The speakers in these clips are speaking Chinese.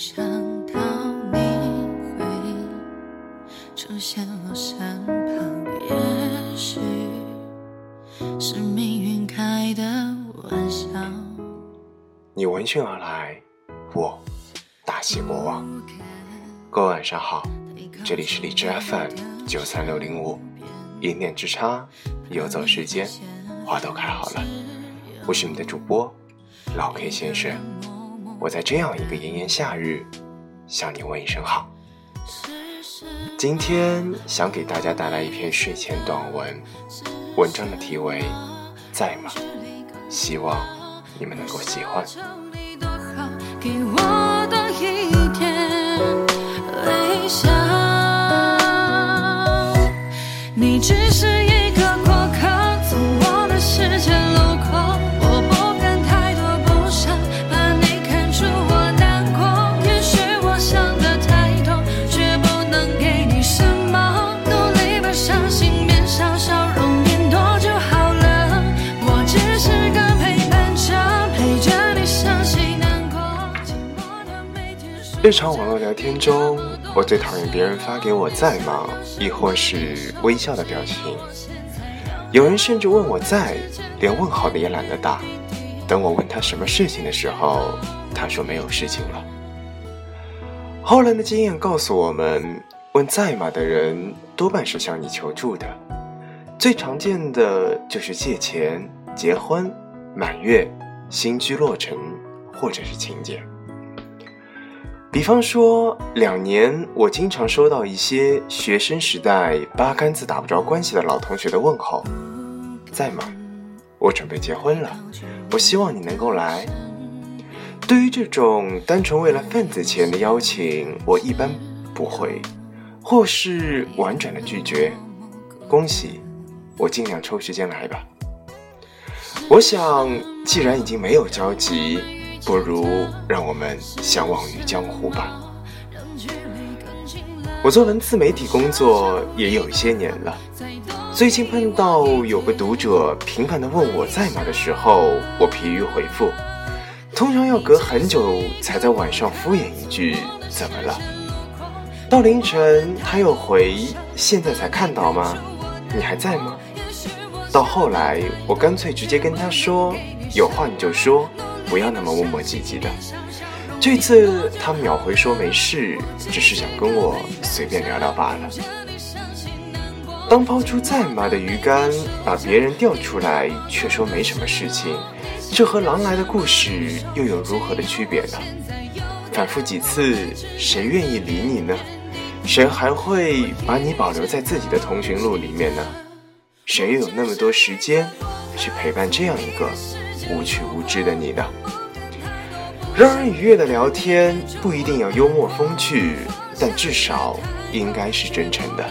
想到你会出现我身旁，也许是命运开的玩笑。你闻讯而来，我大喜过望。各位晚上好，这里是荔枝 FM 九三六零五，一念之差，游走时间，花都开好了。我是你的主播老 K 先生，我在这样一个炎炎夏日向你问一声好。今天想给大家带来一篇睡前短文，文章的题为《在吗》，希望你们能够喜欢。给我的一点微笑，你只是日常网络聊天中，我最讨厌别人发给我在吗，亦或是微笑的表情。有人甚至问我在，连问好的也懒得打。等我问他什么事情的时候，他说没有事情了。后来的经验告诉我们，问在吗的人多半是向你求助的。最常见的就是借钱、结婚、满月、新居落成，或者是请柬。比方说，两年我经常收到一些学生时代八竿子打不着关系的老同学的问候，在吗？我准备结婚了，我希望你能够来。对于这种单纯为了份子钱的邀请，我一般不会，或是婉转的拒绝。恭喜，我尽量抽时间来吧。我想，既然已经没有交集，不如让我们相忘于江湖吧。我做文字媒体工作也有一些年了，最近碰到有个读者频繁的问我在吗的时候，我疲于回复，通常要隔很久才在晚上敷衍一句“怎么了”，到凌晨他又回“现在才看到吗？你还在吗？”到后来我干脆直接跟他说：“有话你就说，不要那么磨磨唧唧的。”这次他秒回说没事，只是想跟我随便聊聊罢了。当抛出再麻的鱼竿，把别人钓出来，却说没什么事情，这和狼来的故事又有如何的区别呢？反复几次，谁愿意理你呢？谁还会把你保留在自己的通讯录里面呢？谁又有那么多时间去陪伴这样一个无趣无知的你呢？让人愉悦的聊天不一定要幽默风趣，但至少应该是真诚的。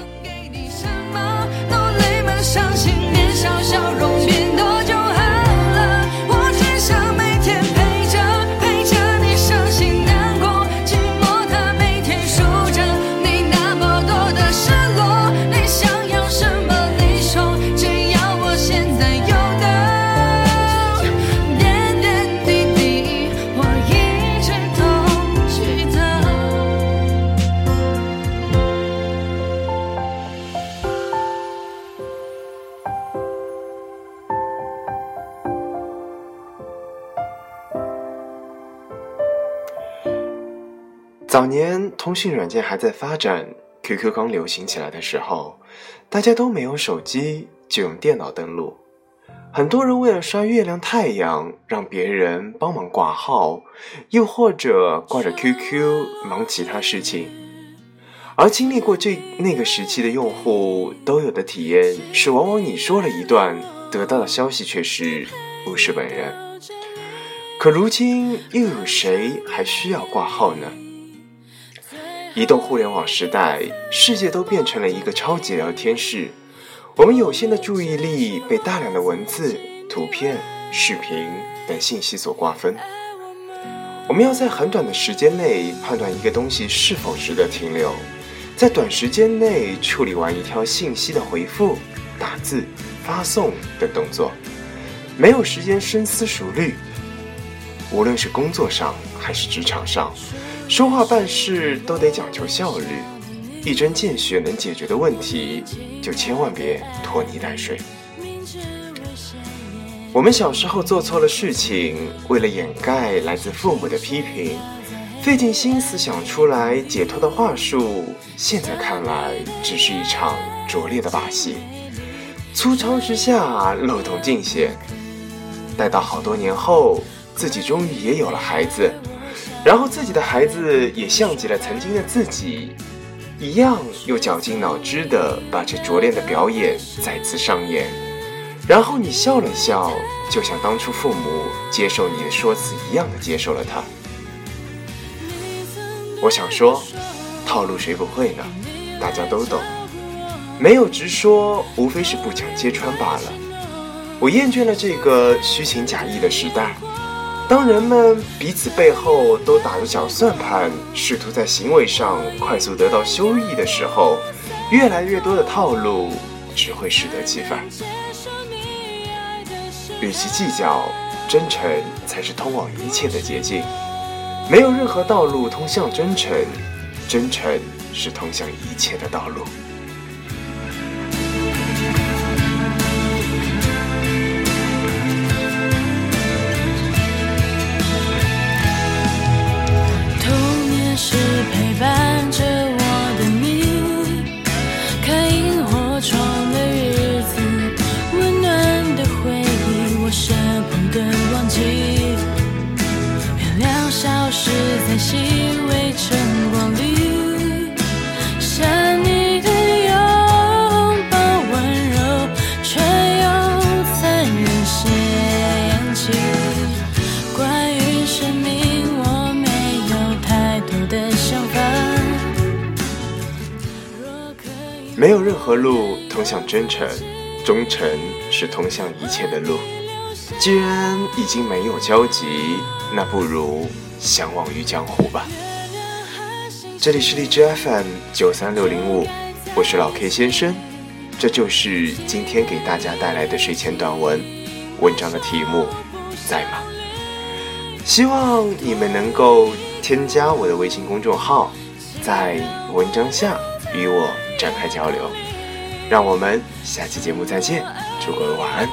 早年通讯软件还在发展，QQ 刚流行起来的时候，大家都没有手机，就用电脑登录。很多人为了刷月亮、太阳，让别人帮忙挂号，又或者挂着 QQ 忙其他事情。而经历过这那个时期的用户都有的体验是，往往你说了一段，得到的消息却是不是本人。可如今又有谁还需要挂号呢？移动互联网时代，世界都变成了一个超级聊天室。我们有限的注意力被大量的文字、图片、视频等信息所瓜分。我们要在很短的时间内判断一个东西是否值得停留，在短时间内处理完一条信息的回复、打字、发送等动作，没有时间深思熟虑。无论是工作上还是职场上，说话办事都得讲求效率，一针见血能解决的问题，就千万别拖泥带水。我们小时候做错了事情，为了掩盖来自父母的批评，费尽心思想出来解脱的话术，现在看来只是一场拙劣的把戏。粗糙之下漏洞尽显。待到好多年后，自己终于也有了孩子，然后自己的孩子也像极了曾经的自己，一样又绞尽脑汁的把这拙劣的表演再次上演。然后你笑了笑，就像当初父母接受你的说辞一样的接受了他。我想说，套路谁不会呢？大家都懂，没有直说，无非是不讲揭穿罢了。我厌倦了这个虚情假意的时代，当人们彼此背后都打着小算盘，试图在行为上快速得到收益的时候，越来越多的套路只会适得其反。与其计较，真诚才是通往一切的捷径。没有任何道路通向真诚，真诚是通向一切的道路。消失在细微晨光里，想你的拥抱温柔，却又残忍嫌弃。关于生命，我没有太多的想法。若可以没有任何路通向真诚，忠诚是通向一切的路。既然已经没有交集，那不如相忘于江湖吧。这里是荔枝 FM 九三六零五，我是老 K 先生，这就是今天给大家带来的睡前短文。文章的题目在吗？希望你们能够添加我的微信公众号，在文章下与我展开交流。让我们下期节目再见，祝各位晚安。